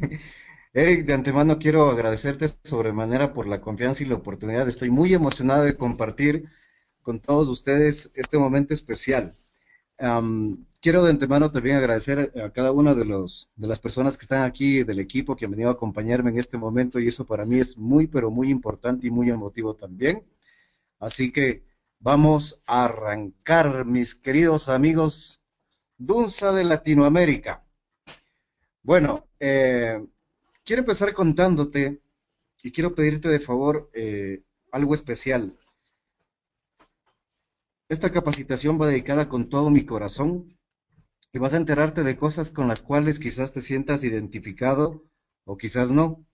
Eric, de antemano quiero agradecerte sobremanera por la confianza y la oportunidad. Estoy muy emocionado de compartir con todos ustedes este momento especial. Quiero de antemano también agradecer a cada una de los, de las personas que están aquí del equipo que han venido a acompañarme en este momento y eso para mí es muy, pero muy importante y muy emotivo también. Así que vamos a arrancar, mis queridos amigos Dunza de Latinoamérica. Bueno, eh, quiero empezar contándote y quiero pedirte de favor eh, algo especial. Esta capacitación va dedicada con todo mi corazón y vas a enterarte de cosas con las cuales quizás te sientas identificado o quizás no.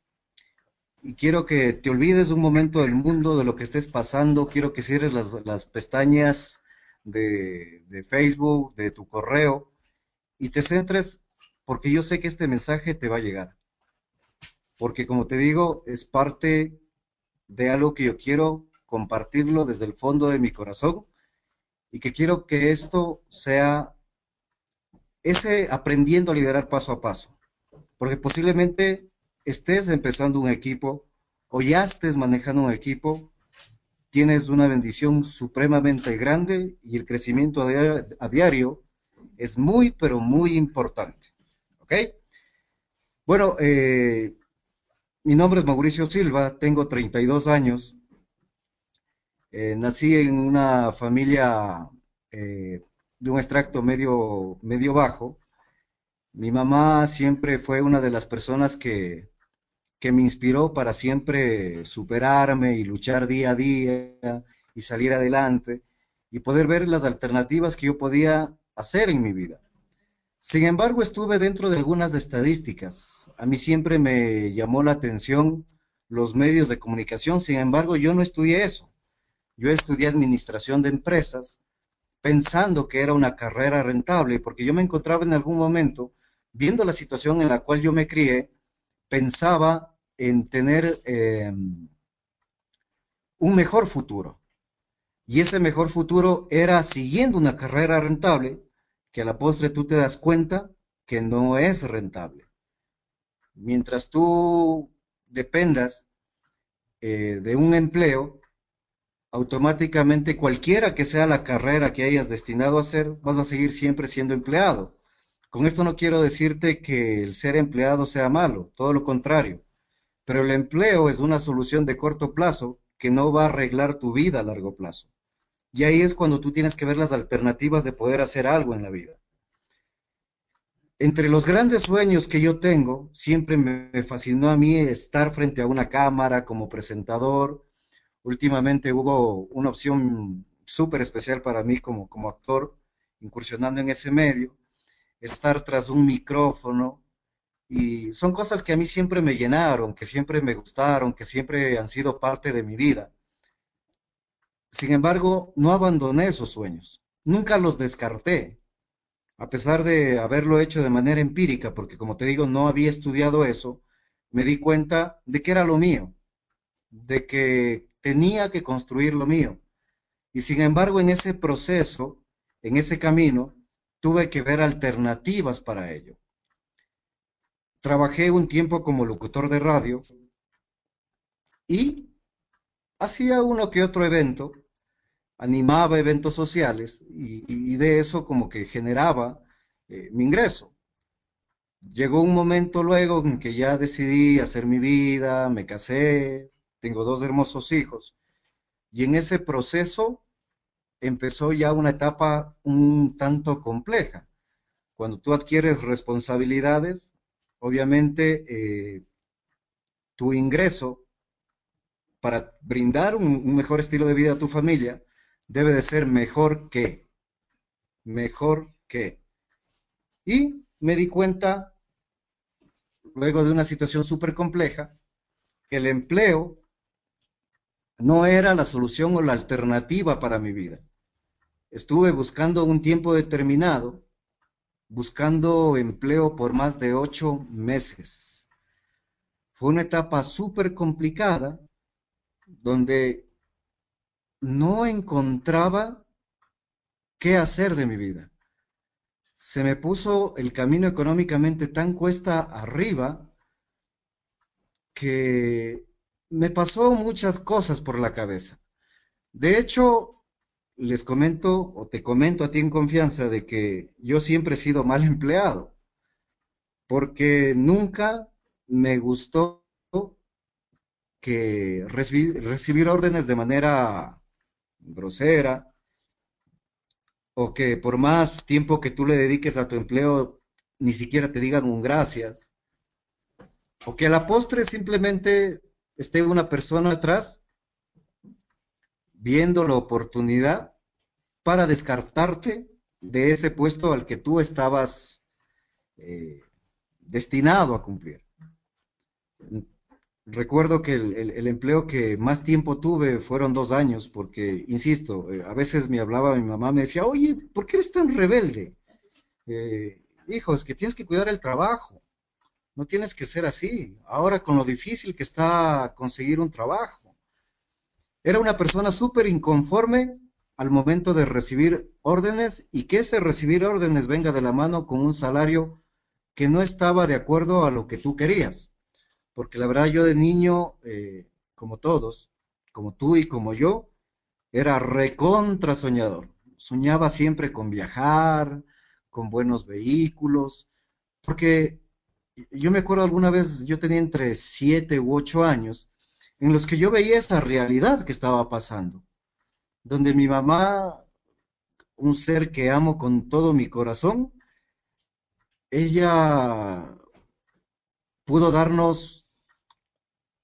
Y quiero que te olvides un momento del mundo, de lo que estés pasando. Quiero que cierres las, las pestañas de, de Facebook, de tu correo y te centres porque yo sé que este mensaje te va a llegar. Porque como te digo, es parte de algo que yo quiero compartirlo desde el fondo de mi corazón y que quiero que esto sea ese aprendiendo a liderar paso a paso. Porque posiblemente estés empezando un equipo o ya estés manejando un equipo, tienes una bendición supremamente grande y el crecimiento a diario, a diario es muy, pero muy importante. ¿Ok? Bueno, eh, mi nombre es Mauricio Silva, tengo 32 años, eh, nací en una familia eh, de un extracto medio, medio bajo. Mi mamá siempre fue una de las personas que, que me inspiró para siempre superarme y luchar día a día y salir adelante y poder ver las alternativas que yo podía hacer en mi vida. Sin embargo, estuve dentro de algunas estadísticas. A mí siempre me llamó la atención los medios de comunicación. Sin embargo, yo no estudié eso. Yo estudié administración de empresas pensando que era una carrera rentable, porque yo me encontraba en algún momento, viendo la situación en la cual yo me crié, pensaba en tener eh, un mejor futuro. Y ese mejor futuro era siguiendo una carrera rentable, que a la postre tú te das cuenta que no es rentable. Mientras tú dependas eh, de un empleo, automáticamente cualquiera que sea la carrera que hayas destinado a hacer, vas a seguir siempre siendo empleado. Con esto no quiero decirte que el ser empleado sea malo, todo lo contrario, pero el empleo es una solución de corto plazo que no va a arreglar tu vida a largo plazo. Y ahí es cuando tú tienes que ver las alternativas de poder hacer algo en la vida. Entre los grandes sueños que yo tengo, siempre me fascinó a mí estar frente a una cámara como presentador, Últimamente hubo una opción súper especial para mí como, como actor, incursionando en ese medio, estar tras un micrófono. Y son cosas que a mí siempre me llenaron, que siempre me gustaron, que siempre han sido parte de mi vida. Sin embargo, no abandoné esos sueños. Nunca los descarté, a pesar de haberlo hecho de manera empírica, porque como te digo, no había estudiado eso, me di cuenta de que era lo mío, de que tenía que construir lo mío. Y sin embargo, en ese proceso, en ese camino, tuve que ver alternativas para ello. Trabajé un tiempo como locutor de radio y hacía uno que otro evento, animaba eventos sociales y, de eso como que generaba eh, mi ingreso. Llegó un momento luego en que ya decidí hacer mi vida, me casé, tengo dos hermosos hijos. Y en ese proceso empezó ya una etapa un tanto compleja. Cuando tú adquieres responsabilidades, obviamente eh, tu ingreso para brindar un, mejor estilo de vida a tu familia debe de ser mejor que, mejor que. Y me di cuenta, luego de una situación súper compleja, que el empleo no era la solución o la alternativa para mi vida. Estuve buscando un tiempo determinado, buscando empleo por más de ocho meses. Fue una etapa súper complicada donde no encontraba qué hacer de mi vida. Se me puso el camino económicamente tan cuesta arriba que me pasó muchas cosas por la cabeza. De hecho, les comento o te comento a ti en confianza de que yo siempre he sido mal empleado, porque nunca me gustó que recibir, órdenes de manera grosera o que por más tiempo que tú le dediques a tu empleo ni siquiera te digan un gracias o que a la postre simplemente esté una persona atrás viendo la oportunidad para descartarte de ese puesto al que tú estabas eh, destinado a cumplir. Recuerdo que el, el- empleo que más tiempo tuve fueron dos años, porque, insisto, eh, a veces me hablaba mi mamá, me decía, oye, ¿por qué eres tan rebelde? Eh, hijo, es que tienes que cuidar el trabajo, no tienes que ser así. Ahora con lo difícil que está conseguir un trabajo. Era una persona súper inconforme al momento de recibir órdenes y que ese recibir órdenes venga de la mano con un salario que no estaba de acuerdo a lo que tú querías. Porque la verdad yo de niño, eh, como todos, como tú y como yo, era recontra soñador. Soñaba siempre con viajar, con buenos vehículos, porque yo me acuerdo alguna vez, yo tenía entre siete u ocho años, en los que yo veía esa realidad que estaba pasando, donde mi mamá, un ser que amo con todo mi corazón, ella pudo darnos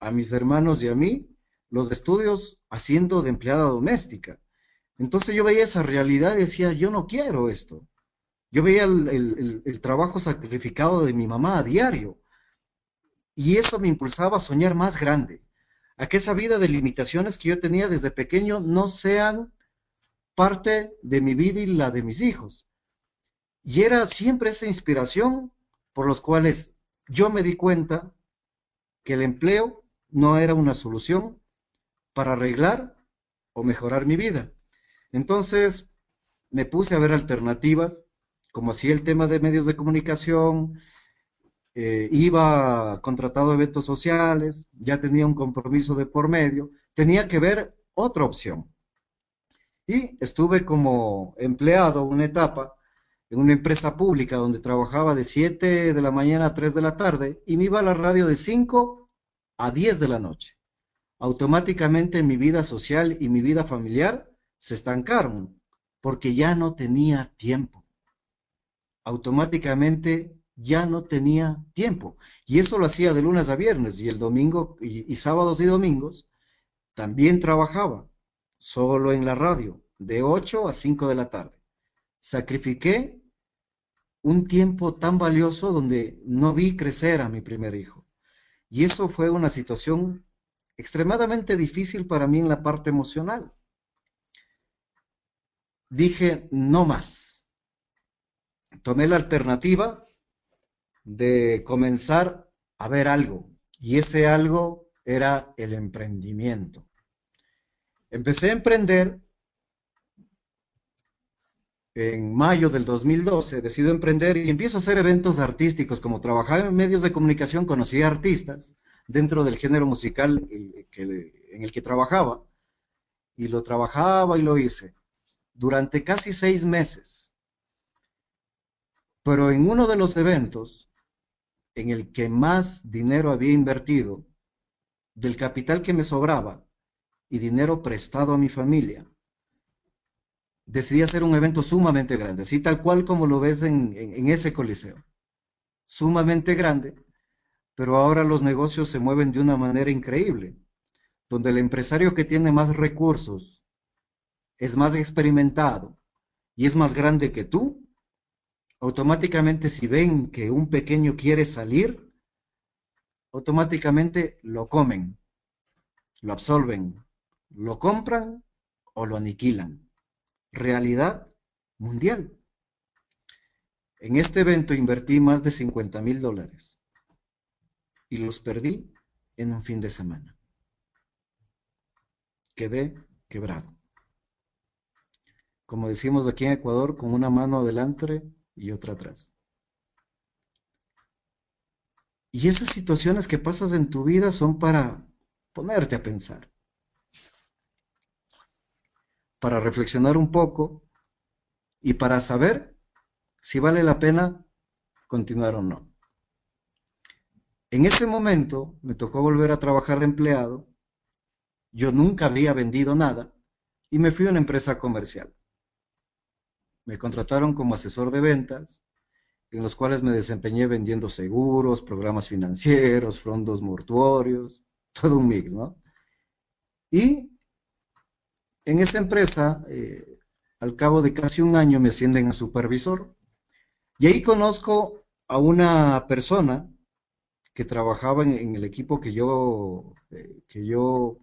a mis hermanos y a mí los estudios haciendo de empleada doméstica. Entonces yo veía esa realidad y decía, yo no quiero esto. Yo veía el, el- el- trabajo sacrificado de mi mamá a diario y eso me impulsaba a soñar más grande, a que esa vida de limitaciones que yo tenía desde pequeño no sean parte de mi vida y la de mis hijos. Y era siempre esa inspiración por los cuales yo me di cuenta que el empleo no era una solución para arreglar o mejorar mi vida. Entonces me puse a ver alternativas, como hacía el tema de medios de comunicación, eh, iba contratado a eventos sociales, ya tenía un compromiso de por medio, tenía que ver otra opción. Y estuve como empleado una etapa en una empresa pública donde trabajaba de 7 de la mañana a 3 de la tarde y me iba a la radio de 5 a 10 de la noche. Automáticamente mi vida social y mi vida familiar se estancaron porque ya no tenía tiempo. Automáticamente ya no tenía tiempo. Y eso lo hacía de lunes a viernes y el domingo y, sábados y domingos también trabajaba solo en la radio de 8 a 5 de la tarde. Sacrifiqué un tiempo tan valioso donde no vi crecer a mi primer hijo. Y eso fue una situación extremadamente difícil para mí en la parte emocional. Dije, no más. Tomé la alternativa de comenzar a ver algo. Y ese algo era el emprendimiento. Empecé a emprender en mayo del 2012, decido emprender y empiezo a hacer eventos artísticos. Como trabajaba en medios de comunicación, conocí a artistas dentro del género musical en el que trabajaba y lo trabajaba y lo hice durante casi seis meses. Pero en uno de los eventos en el que más dinero había invertido, del capital que me sobraba y dinero prestado a mi familia, decidí hacer un evento sumamente grande, así tal cual como lo ves en, en- ese coliseo. Sumamente grande, pero ahora los negocios se mueven de una manera increíble, donde el empresario que tiene más recursos es más experimentado y es más grande que tú, automáticamente si ven que un pequeño quiere salir, automáticamente lo comen, lo absorben, lo compran o lo aniquilan. Realidad mundial. En este evento invertí más de 50 mil dólares y los perdí en un fin de semana. Quedé quebrado. Como decimos aquí en Ecuador, con una mano adelante y otra atrás. Y esas situaciones que pasas en tu vida son para ponerte a pensar, para reflexionar un poco y para saber si vale la pena continuar o no. En ese momento me tocó volver a trabajar de empleado. Yo nunca había vendido nada y me fui a una empresa comercial. Me contrataron como asesor de ventas, en los cuales me desempeñé vendiendo seguros, programas financieros, fondos mortuorios, todo un mix, ¿no? Y en esa empresa, eh, al cabo de casi un año, me ascienden a supervisor. Y ahí conozco a una persona que trabajaba en, el equipo que yo, eh, que yo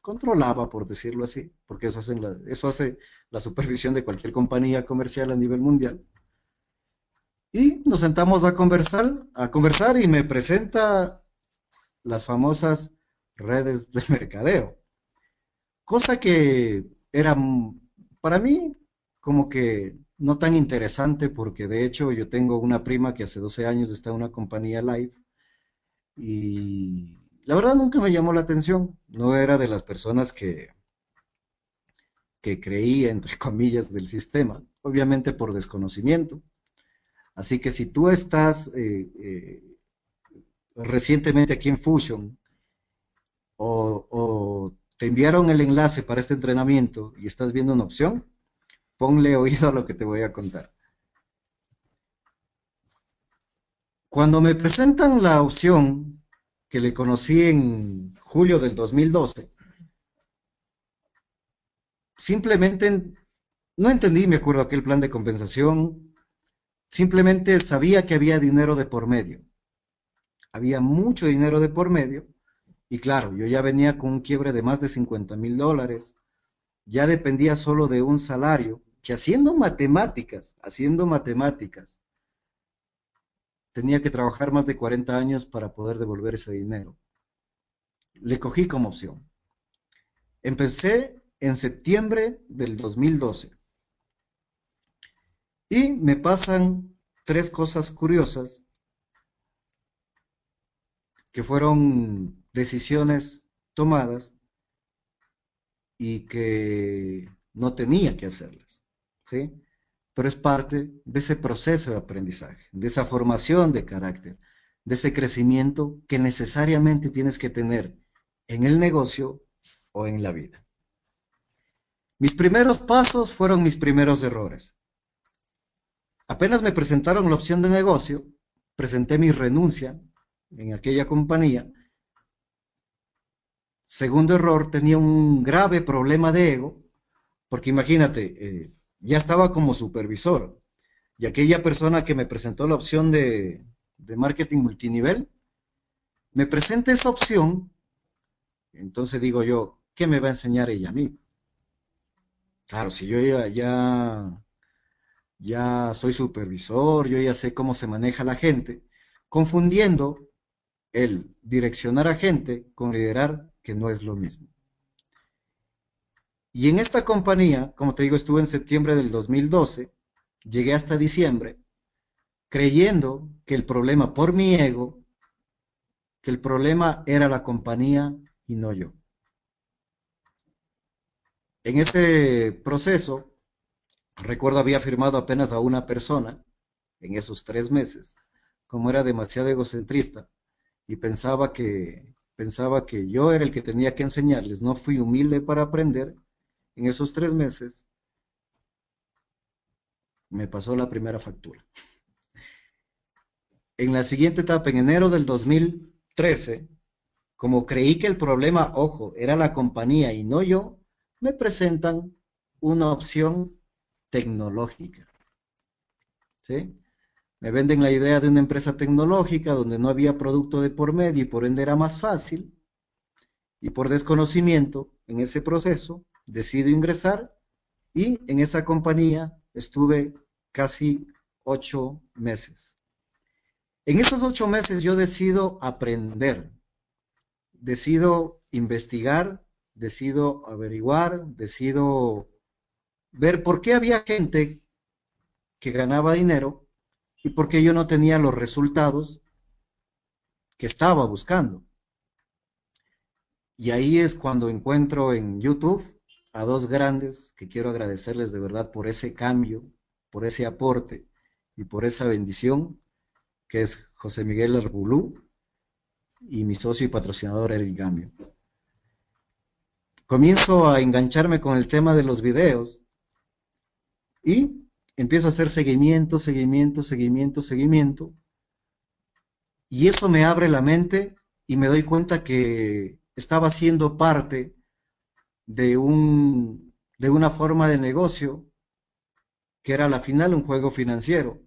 controlaba, por decirlo así, porque eso, eso hace la supervisión de cualquier compañía comercial a nivel mundial. Y nos sentamos a conversar, a conversar y me presenta las famosas redes de mercadeo. Cosa que era para mí como que no tan interesante porque de hecho yo tengo una prima que hace 12 años está en una compañía live y la verdad nunca me llamó la atención. No era de las personas que, que creía, entre comillas, del sistema, obviamente por desconocimiento. Así que si tú estás eh, eh, recientemente aquí en Fusion o, te enviaron el enlace para este entrenamiento y estás viendo una opción, ponle oído a lo que te voy a contar. Cuando me presentan la opción que le conocí en julio del 2012, simplemente no entendí, me acuerdo, aquel plan de compensación, Simplemente sabía que había dinero de por medio. Había mucho dinero de por medio. Y claro, yo ya venía con un quiebre de más de 50 mil dólares. Ya dependía solo de un salario que haciendo matemáticas, haciendo matemáticas, tenía que trabajar más de 40 años para poder devolver ese dinero. Le cogí como opción. Empecé en septiembre del 2012. Y me pasan tres cosas curiosas que fueron decisiones tomadas y que no tenía que hacerlas, ¿sí? Pero es parte de ese proceso de aprendizaje, de esa formación de carácter, de ese crecimiento que necesariamente tienes que tener en el negocio o en la vida. Mis primeros pasos fueron mis primeros errores. Apenas me presentaron la opción de negocio, presenté mi renuncia en aquella compañía. Segundo error, tenía un grave problema de ego, porque imagínate, eh, ya estaba como supervisor y aquella persona que me presentó la opción de, marketing multinivel, me presenta esa opción, entonces digo yo, ¿qué me va a enseñar ella a mí? Claro, si yo ya ya soy supervisor, yo ya sé cómo se maneja la gente, confundiendo el direccionar a gente con liderar, que no es lo mismo. Y en esta compañía, como te digo, estuve en septiembre del 2012, llegué hasta diciembre, creyendo que el problema por mi ego, que el problema era la compañía y no yo. En ese proceso Recuerdo había firmado apenas a una persona en esos tres meses, como era demasiado egocentrista y pensaba que, pensaba que yo era el que tenía que enseñarles, no fui humilde para aprender, en esos tres meses me pasó la primera factura. En la siguiente etapa, en enero del 2013, como creí que el problema, ojo, era la compañía y no yo, me presentan una opción tecnológica. ¿Sí? Me venden la idea de una empresa tecnológica donde no había producto de por medio y por ende era más fácil. Y por desconocimiento en ese proceso, decido ingresar y en esa compañía estuve casi ocho meses. En esos ocho meses yo decido aprender, decido investigar, decido averiguar, decido ver por qué había gente que ganaba dinero y por qué yo no tenía los resultados que estaba buscando. Y ahí es cuando encuentro en YouTube a dos grandes que quiero agradecerles de verdad por ese cambio, por ese aporte y por esa bendición, que es José Miguel Arbulú y mi socio y patrocinador Eric Gambio. Comienzo a engancharme con el tema de los videos y empiezo a hacer seguimiento, seguimiento, seguimiento, seguimiento. Y eso me abre la mente y me doy cuenta que estaba siendo parte de, un, de una forma de negocio que era a la final un juego financiero.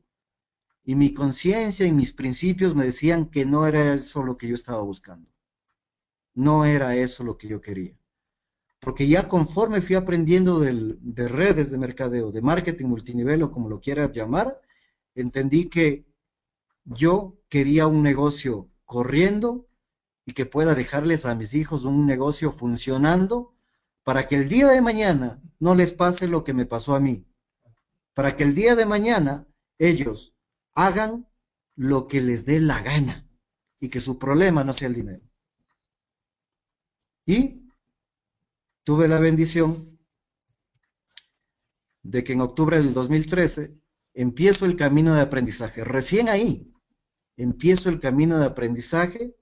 Y mi conciencia y mis principios me decían que no era eso lo que yo estaba buscando. No era eso lo que yo quería. Porque ya conforme fui aprendiendo de redes de mercadeo, de marketing multinivel o como lo quieras llamar, entendí que yo quería un negocio corriendo y que pueda dejarles a mis hijos un negocio funcionando para que el día de mañana no les pase lo que me pasó a mí. Para que el día de mañana ellos hagan lo que les dé la gana y que su problema no sea el dinero. Y tuve la bendición de que en octubre del 2013 empiezo el camino de aprendizaje. Recién ahí empiezo el camino de aprendizaje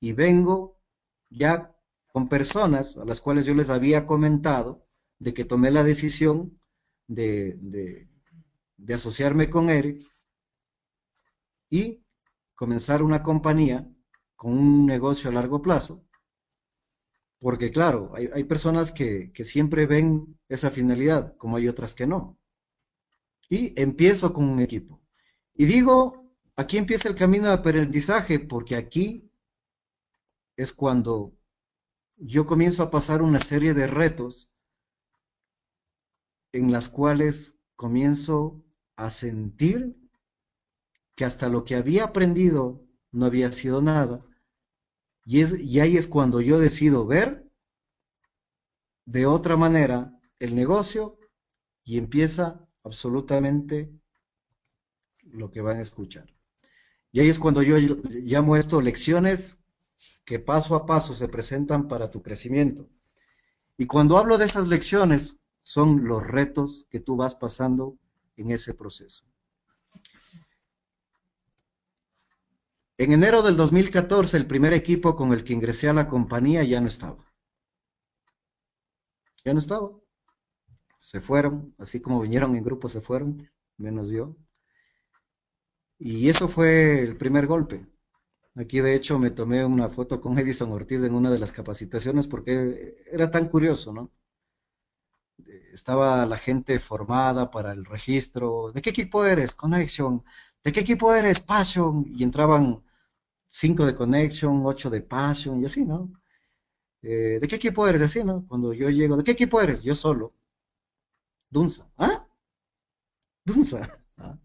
y vengo ya con personas a las cuales yo les había comentado de que tomé la decisión de, de asociarme con Eric y comenzar una compañía con un negocio a largo plazo porque claro, hay, personas que, siempre ven esa finalidad, como hay otras que no. Y empiezo con un equipo. Y digo, aquí empieza el camino de aprendizaje, porque aquí es cuando yo comienzo a pasar una serie de retos en las cuales comienzo a sentir que hasta lo que había aprendido no había sido nada y, es, y ahí es cuando yo decido ver de otra manera el negocio y empieza absolutamente lo que van a escuchar. Y ahí es cuando yo llamo esto lecciones que paso a paso se presentan para tu crecimiento. Y cuando hablo de esas lecciones, son los retos que tú vas pasando en ese proceso. En enero del 2014, el primer equipo con el que ingresé a la compañía ya no estaba. Ya no estaba. Se fueron, así como vinieron en grupo, se fueron, menos yo. Y eso fue el primer golpe. Aquí de hecho me tomé una foto con Edison Ortiz en una de las capacitaciones porque era tan curioso, ¿no? Estaba la gente formada para el registro. ¿De qué equipo eres? Connection. ¿De qué equipo eres? Passion. Y entraban 5 de Connection, 8 de Passion y así, ¿no? Eh, ¿De qué equipo eres? Así, ¿no? Cuando yo llego, ¿de qué equipo eres? Yo solo. Dunza. ¿Ah? Dunza. ¿Ah?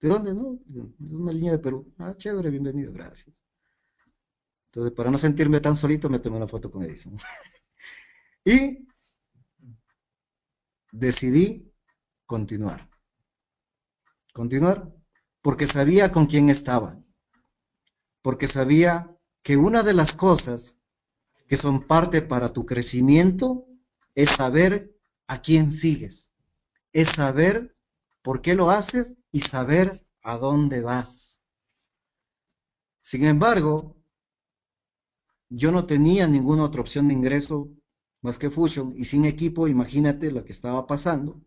¿De dónde? No, es una línea de Perú. Ah, chévere, bienvenido, gracias. Entonces, para no sentirme tan solito, me tomé una foto con Edison. y decidí continuar. Continuar porque sabía con quién estaba porque sabía que una de las cosas que son parte para tu crecimiento es saber a quién sigues, es saber por qué lo haces y saber a dónde vas. Sin embargo, yo no tenía ninguna otra opción de ingreso más que Fusion y sin equipo, imagínate lo que estaba pasando.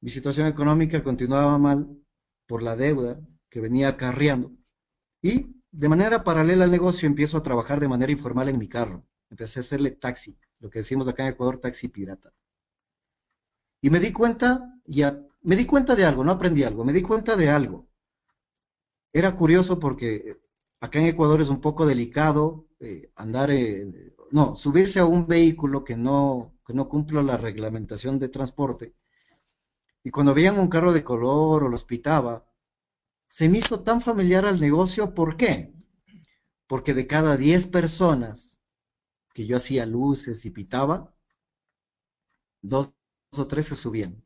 Mi situación económica continuaba mal por la deuda venía acarreando. Y de manera paralela al negocio empiezo a trabajar de manera informal en mi carro. Empecé a hacerle taxi, lo que decimos acá en Ecuador, taxi pirata. Y me di cuenta, ya, me di cuenta de algo, no aprendí algo, me di cuenta de algo. Era curioso porque acá en Ecuador es un poco delicado eh, andar, no, subirse a un vehículo que no, que no cumpla la reglamentación de transporte. Y cuando veían un carro de color o los pitaba, se me hizo tan familiar al negocio. ¿Por qué? Porque de cada 10 personas que yo hacía luces y pitaba, dos o tres se subían.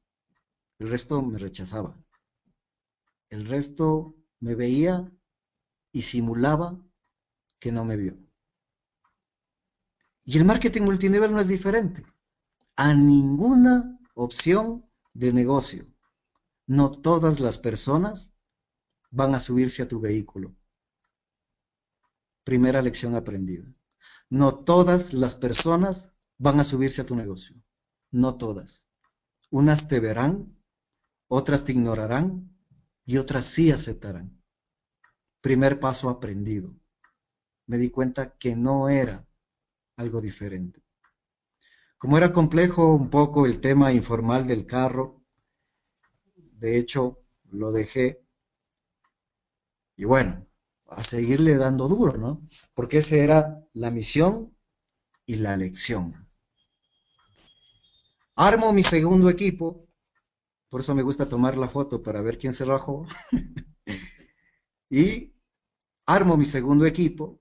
El resto me rechazaba. El resto me veía y simulaba que no me vio. Y el marketing multinivel no es diferente a ninguna opción de negocio. No todas las personas van a subirse a tu vehículo. Primera lección aprendida. No todas las personas van a subirse a tu negocio. No todas. Unas te verán, otras te ignorarán y otras sí aceptarán. Primer paso aprendido. Me di cuenta que no era algo diferente. Como era complejo un poco el tema informal del carro, de hecho lo dejé y bueno, a seguirle dando duro, ¿no? Porque esa era la misión y la lección. Armo mi segundo equipo, por eso me gusta tomar la foto para ver quién se rajó. y armo mi segundo equipo,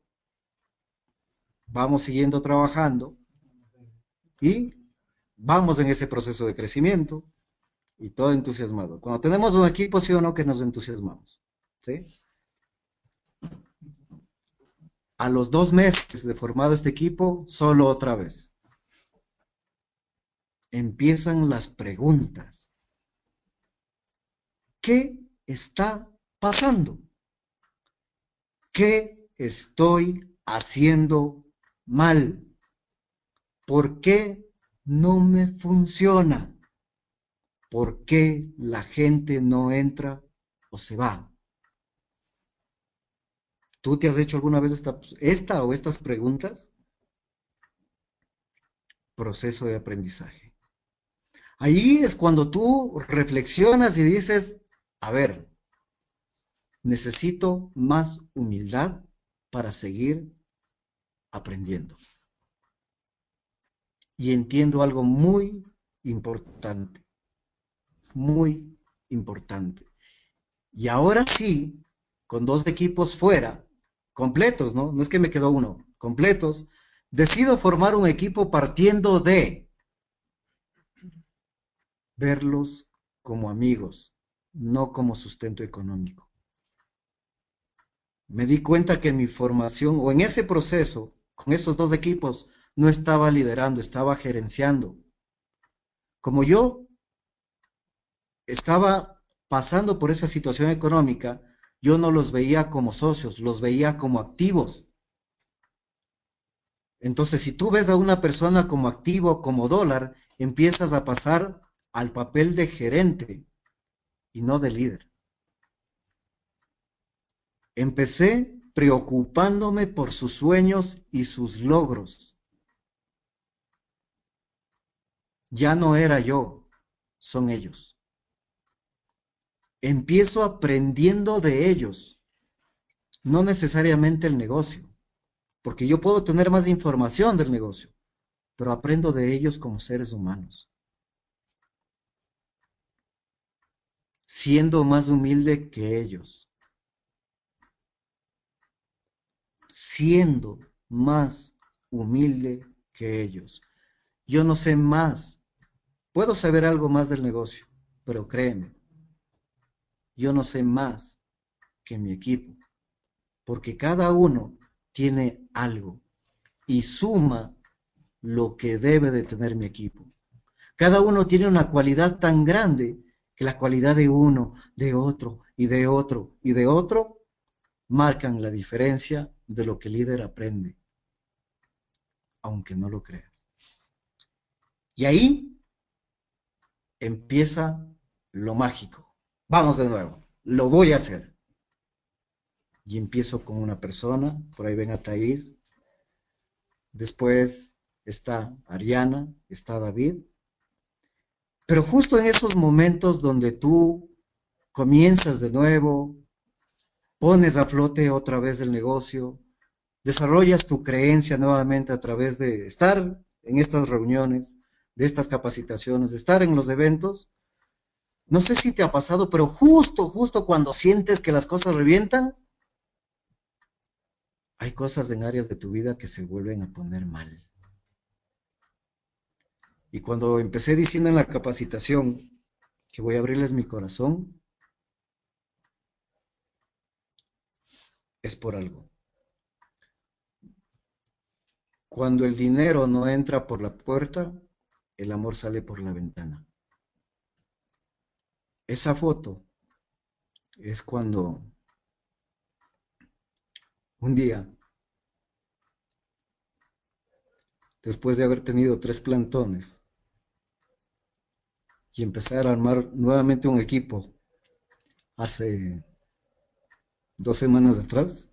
vamos siguiendo trabajando y vamos en ese proceso de crecimiento y todo entusiasmado. Cuando tenemos un equipo, sí o no, que nos entusiasmamos. ¿Sí? A los dos meses de formado este equipo, solo otra vez. Empiezan las preguntas. ¿Qué está pasando? ¿Qué estoy haciendo mal? ¿Por qué no me funciona? ¿Por qué la gente no entra o se va? ¿Tú te has hecho alguna vez esta, esta o estas preguntas? Proceso de aprendizaje. Ahí es cuando tú reflexionas y dices, a ver, necesito más humildad para seguir aprendiendo. Y entiendo algo muy importante, muy importante. Y ahora sí, con dos equipos fuera, completos, ¿no? No es que me quedó uno, completos, decido formar un equipo partiendo de verlos como amigos, no como sustento económico. Me di cuenta que en mi formación o en ese proceso, con esos dos equipos, no estaba liderando, estaba gerenciando. Como yo estaba pasando por esa situación económica, yo no los veía como socios, los veía como activos. Entonces, si tú ves a una persona como activo, como dólar, empiezas a pasar al papel de gerente y no de líder. Empecé preocupándome por sus sueños y sus logros. Ya no era yo, son ellos. Empiezo aprendiendo de ellos, no necesariamente el negocio, porque yo puedo tener más información del negocio, pero aprendo de ellos como seres humanos. Siendo más humilde que ellos. Siendo más humilde que ellos. Yo no sé más Puedo saber algo más del negocio, pero créeme, yo no sé más que mi equipo, porque cada uno tiene algo y suma lo que debe de tener mi equipo. Cada uno tiene una cualidad tan grande que la cualidad de uno, de otro y de otro y de otro marcan la diferencia de lo que el líder aprende, aunque no lo creas. Y ahí empieza lo mágico. Vamos de nuevo, lo voy a hacer. Y empiezo con una persona, por ahí ven a Thais, después está Ariana, está David. Pero justo en esos momentos donde tú comienzas de nuevo, pones a flote otra vez el negocio, desarrollas tu creencia nuevamente a través de estar en estas reuniones, de estas capacitaciones, de estar en los eventos. No sé si te ha pasado, pero justo, justo cuando sientes que las cosas revientan, hay cosas en áreas de tu vida que se vuelven a poner mal. Y cuando empecé diciendo en la capacitación que voy a abrirles mi corazón, es por algo. Cuando el dinero no entra por la puerta, el amor sale por la ventana. Esa foto es cuando un día, después de haber tenido tres plantones y empezar a armar nuevamente un equipo hace dos semanas atrás,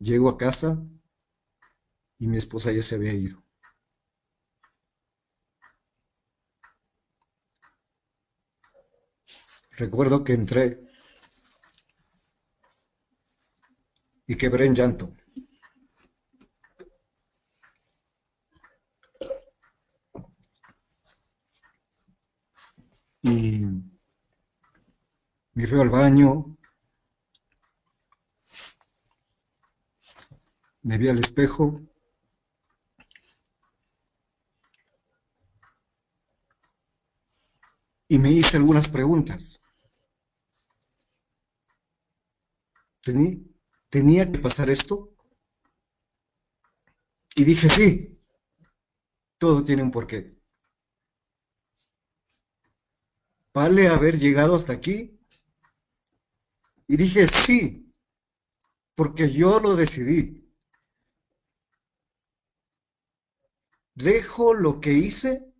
llego a casa y mi esposa ya se había ido. Recuerdo que entré y quebré en llanto. Y me fui al baño, me vi al espejo y me hice algunas preguntas. ¿Tenía que pasar esto? Y dije, sí, todo tiene un porqué. ¿Vale haber llegado hasta aquí? Y dije, sí, porque yo lo decidí. ¿Dejo lo que hice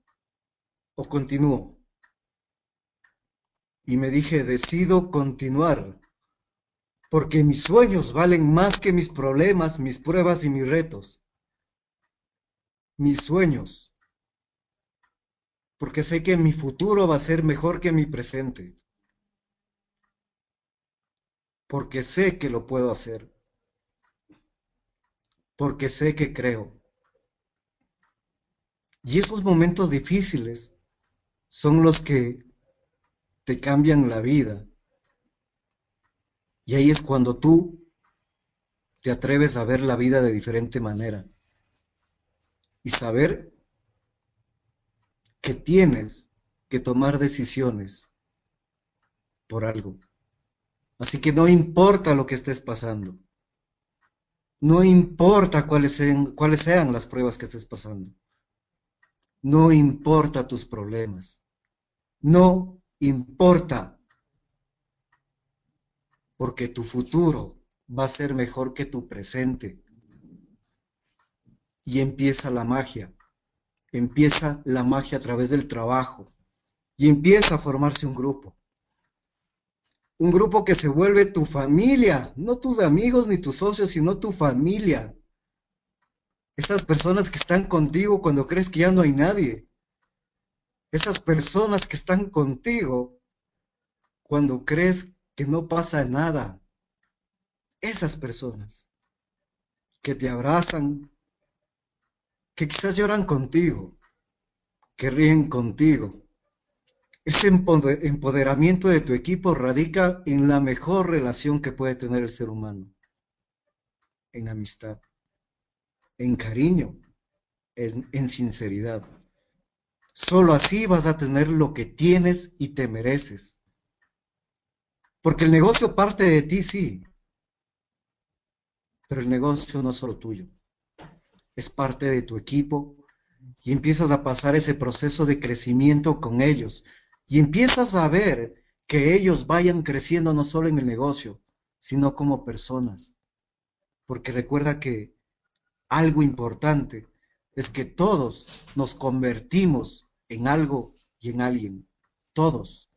o continúo? Y me dije, decido continuar porque mis sueños valen más que mis problemas, mis pruebas y mis retos. Mis sueños. Porque sé que mi futuro va a ser mejor que mi presente. Porque sé que lo puedo hacer. Porque sé que creo. Y esos momentos difíciles son los que te cambian la vida y ahí es cuando tú te atreves a ver la vida de diferente manera y saber que tienes que tomar decisiones por algo. Así que no importa lo que estés pasando. No importa cuáles sean, cuáles sean las pruebas que estés pasando. No importa tus problemas. No importa porque tu futuro va a ser mejor que tu presente. Y empieza la magia, empieza la magia a través del trabajo y empieza a formarse un grupo. Un grupo que se vuelve tu familia, no tus amigos ni tus socios, sino tu familia. Esas personas que están contigo cuando crees que ya no hay nadie. Esas personas que están contigo cuando crees que no pasa nada. Esas personas que te abrazan, que quizás lloran contigo, que ríen contigo. Ese empoderamiento de tu equipo radica en la mejor relación que puede tener el ser humano, en amistad, en cariño, en, en sinceridad. Solo así vas a tener lo que tienes y te mereces. Porque el negocio parte de ti, sí. Pero el negocio no es solo tuyo. Es parte de tu equipo y empiezas a pasar ese proceso de crecimiento con ellos. Y empiezas a ver que ellos vayan creciendo no solo en el negocio, sino como personas. Porque recuerda que algo importante es que todos nos convertimos en algo y en alguien. Todos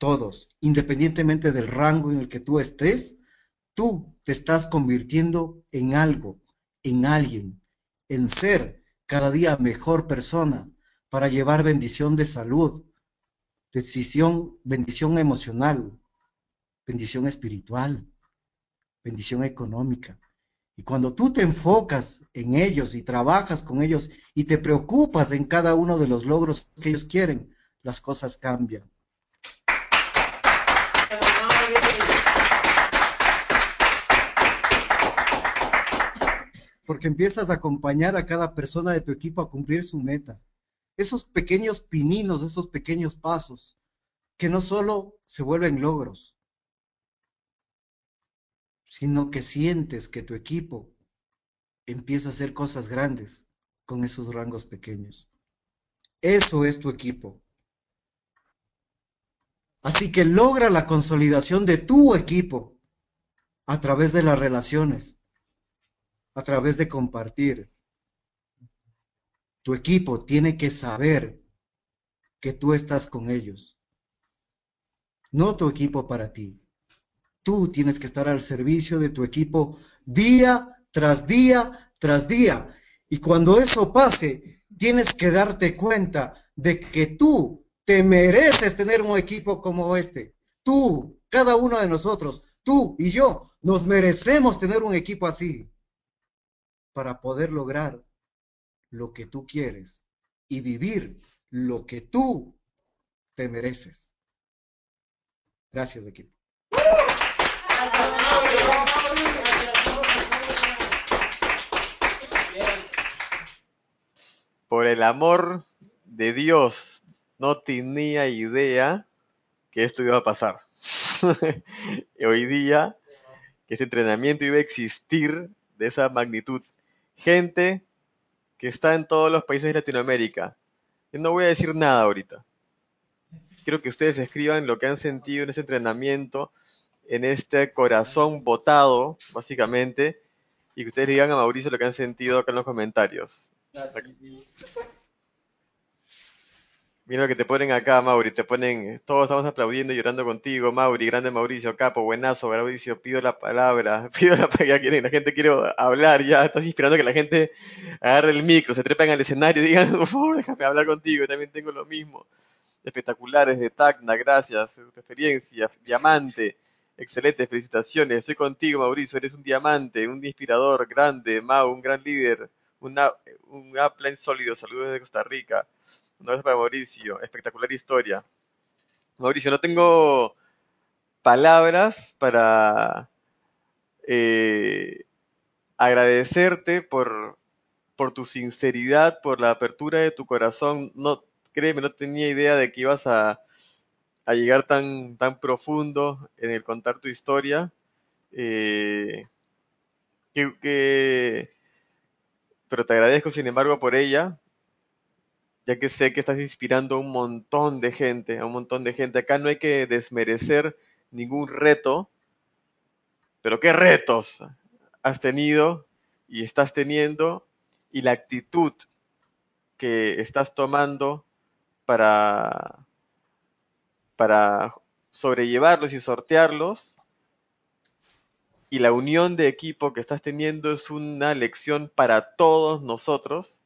todos, independientemente del rango en el que tú estés, tú te estás convirtiendo en algo, en alguien, en ser cada día mejor persona para llevar bendición de salud, decisión, bendición emocional, bendición espiritual, bendición económica. Y cuando tú te enfocas en ellos y trabajas con ellos y te preocupas en cada uno de los logros que ellos quieren, las cosas cambian. Porque empiezas a acompañar a cada persona de tu equipo a cumplir su meta. Esos pequeños pininos, esos pequeños pasos que no solo se vuelven logros, sino que sientes que tu equipo empieza a hacer cosas grandes con esos rangos pequeños. Eso es tu equipo. Así que logra la consolidación de tu equipo a través de las relaciones, a través de compartir. Tu equipo tiene que saber que tú estás con ellos. No tu equipo para ti. Tú tienes que estar al servicio de tu equipo día tras día tras día. Y cuando eso pase, tienes que darte cuenta de que tú te mereces tener un equipo como este. Tú, cada uno de nosotros, tú y yo, nos merecemos tener un equipo así para poder lograr lo que tú quieres y vivir lo que tú te mereces. Gracias, equipo. Por el amor de Dios, no tenía idea que esto iba a pasar. Hoy día, que ese entrenamiento iba a existir de esa magnitud. Gente que está en todos los países de Latinoamérica. Yo no voy a decir nada ahorita. Quiero que ustedes escriban lo que han sentido en ese entrenamiento, en este corazón botado, básicamente, y que ustedes digan a Mauricio lo que han sentido acá en los comentarios. Mira lo que te ponen acá, Mauri. Te ponen, todos estamos aplaudiendo y llorando contigo, Mauri, grande Mauricio, capo, buenazo, Mauricio, pido la palabra, pido la palabra, la gente quiere hablar, ya estás inspirando que la gente agarre el micro, se trepen al escenario y digan, por favor, déjame hablar contigo, también tengo lo mismo. Espectaculares de Tacna, gracias, tu experiencia, diamante, excelente, felicitaciones, estoy contigo, Mauricio, eres un diamante, un inspirador, grande, Mau, un gran líder, una, un upline sólido, saludos desde Costa Rica. Un abrazo para Mauricio, espectacular historia. Mauricio, no tengo palabras para eh, agradecerte por, por tu sinceridad, por la apertura de tu corazón. No, créeme, no tenía idea de que ibas a, a llegar tan, tan profundo en el contar tu historia. Eh, que, pero te agradezco, sin embargo, por ella, ya que sé que estás inspirando a un montón de gente, a un montón de gente. Acá no hay que desmerecer ningún reto, pero qué retos has tenido y estás teniendo y la actitud que estás tomando para, para sobrellevarlos y sortearlos y la unión de equipo que estás teniendo es una lección para todos nosotros.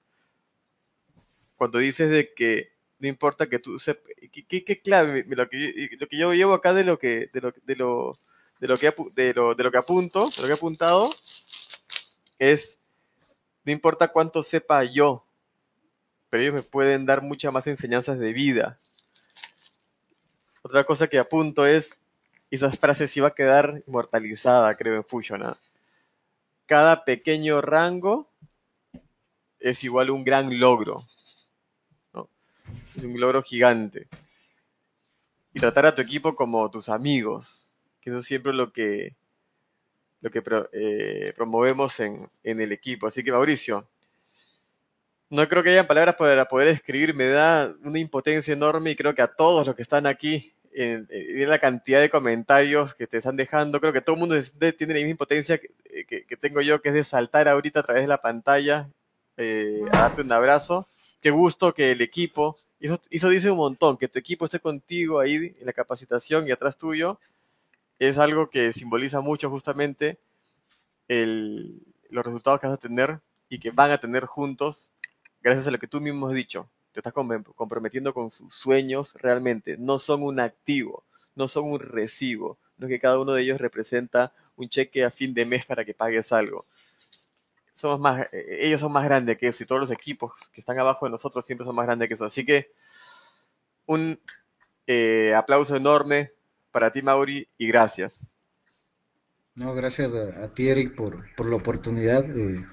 Cuando dices de que no importa que tú sepas, qué, clave, lo que, yo llevo acá de lo que, de lo, de lo, de lo que, de lo, de lo que apunto, de lo que he apuntado, es, no importa cuánto sepa yo, pero ellos me pueden dar muchas más enseñanzas de vida. Otra cosa que apunto es, esa frase sí va a quedar inmortalizada, creo, en Fusion. ¿ah? Cada pequeño rango es igual un gran logro. Un logro gigante. Y tratar a tu equipo como tus amigos, que eso es siempre lo que, lo que eh, promovemos en, en el equipo. Así que Mauricio, no creo que hayan palabras para poder escribir, me da una impotencia enorme y creo que a todos los que están aquí en, la cantidad de comentarios que te están dejando. Creo que todo el mundo tiene la misma impotencia eh, que, tengo yo, que es de saltar ahorita a través de la pantalla, eh, a darte un abrazo. Qué gusto que el equipo, y eso, dice un montón, que tu equipo esté contigo ahí en la capacitación y atrás tuyo, es algo que simboliza mucho justamente los resultados que vas a tener y que van a tener juntos, gracias a lo que tú mismo has dicho, te estás comprometiendo con sus sueños realmente. No son un activo, no son un recibo. No es que cada uno de ellos representa un cheque a fin de mes para que pagues algo. Somos más, eh, ellos son más grandes que eso y todos los equipos que están abajo de nosotros siempre son más grandes que eso. Así que un eh, aplauso enorme para ti, Mauri, y gracias. No, gracias a, ti, Eric, por, por la oportunidad. Eh,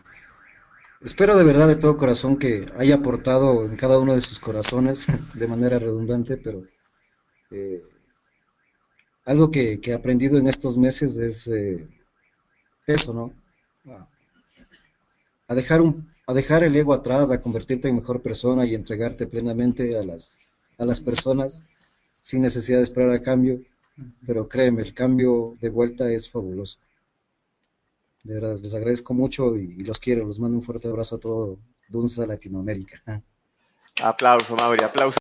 Espero de verdad de todo corazón que haya aportado en cada uno de sus corazones de manera redundante, pero algo que, he aprendido en estos meses es eso, ¿no? A, dejar un, a dejar el ego atrás, a convertirte en mejor persona y entregarte plenamente a las, a las personas sin necesidad de esperar a cambio. Pero créeme, el cambio de vuelta es fabuloso. De verdad, les agradezco mucho y, y los quiero. Les mando un fuerte abrazo a todo Dunza Latinoamérica. Aplauso, Mauri, aplauso.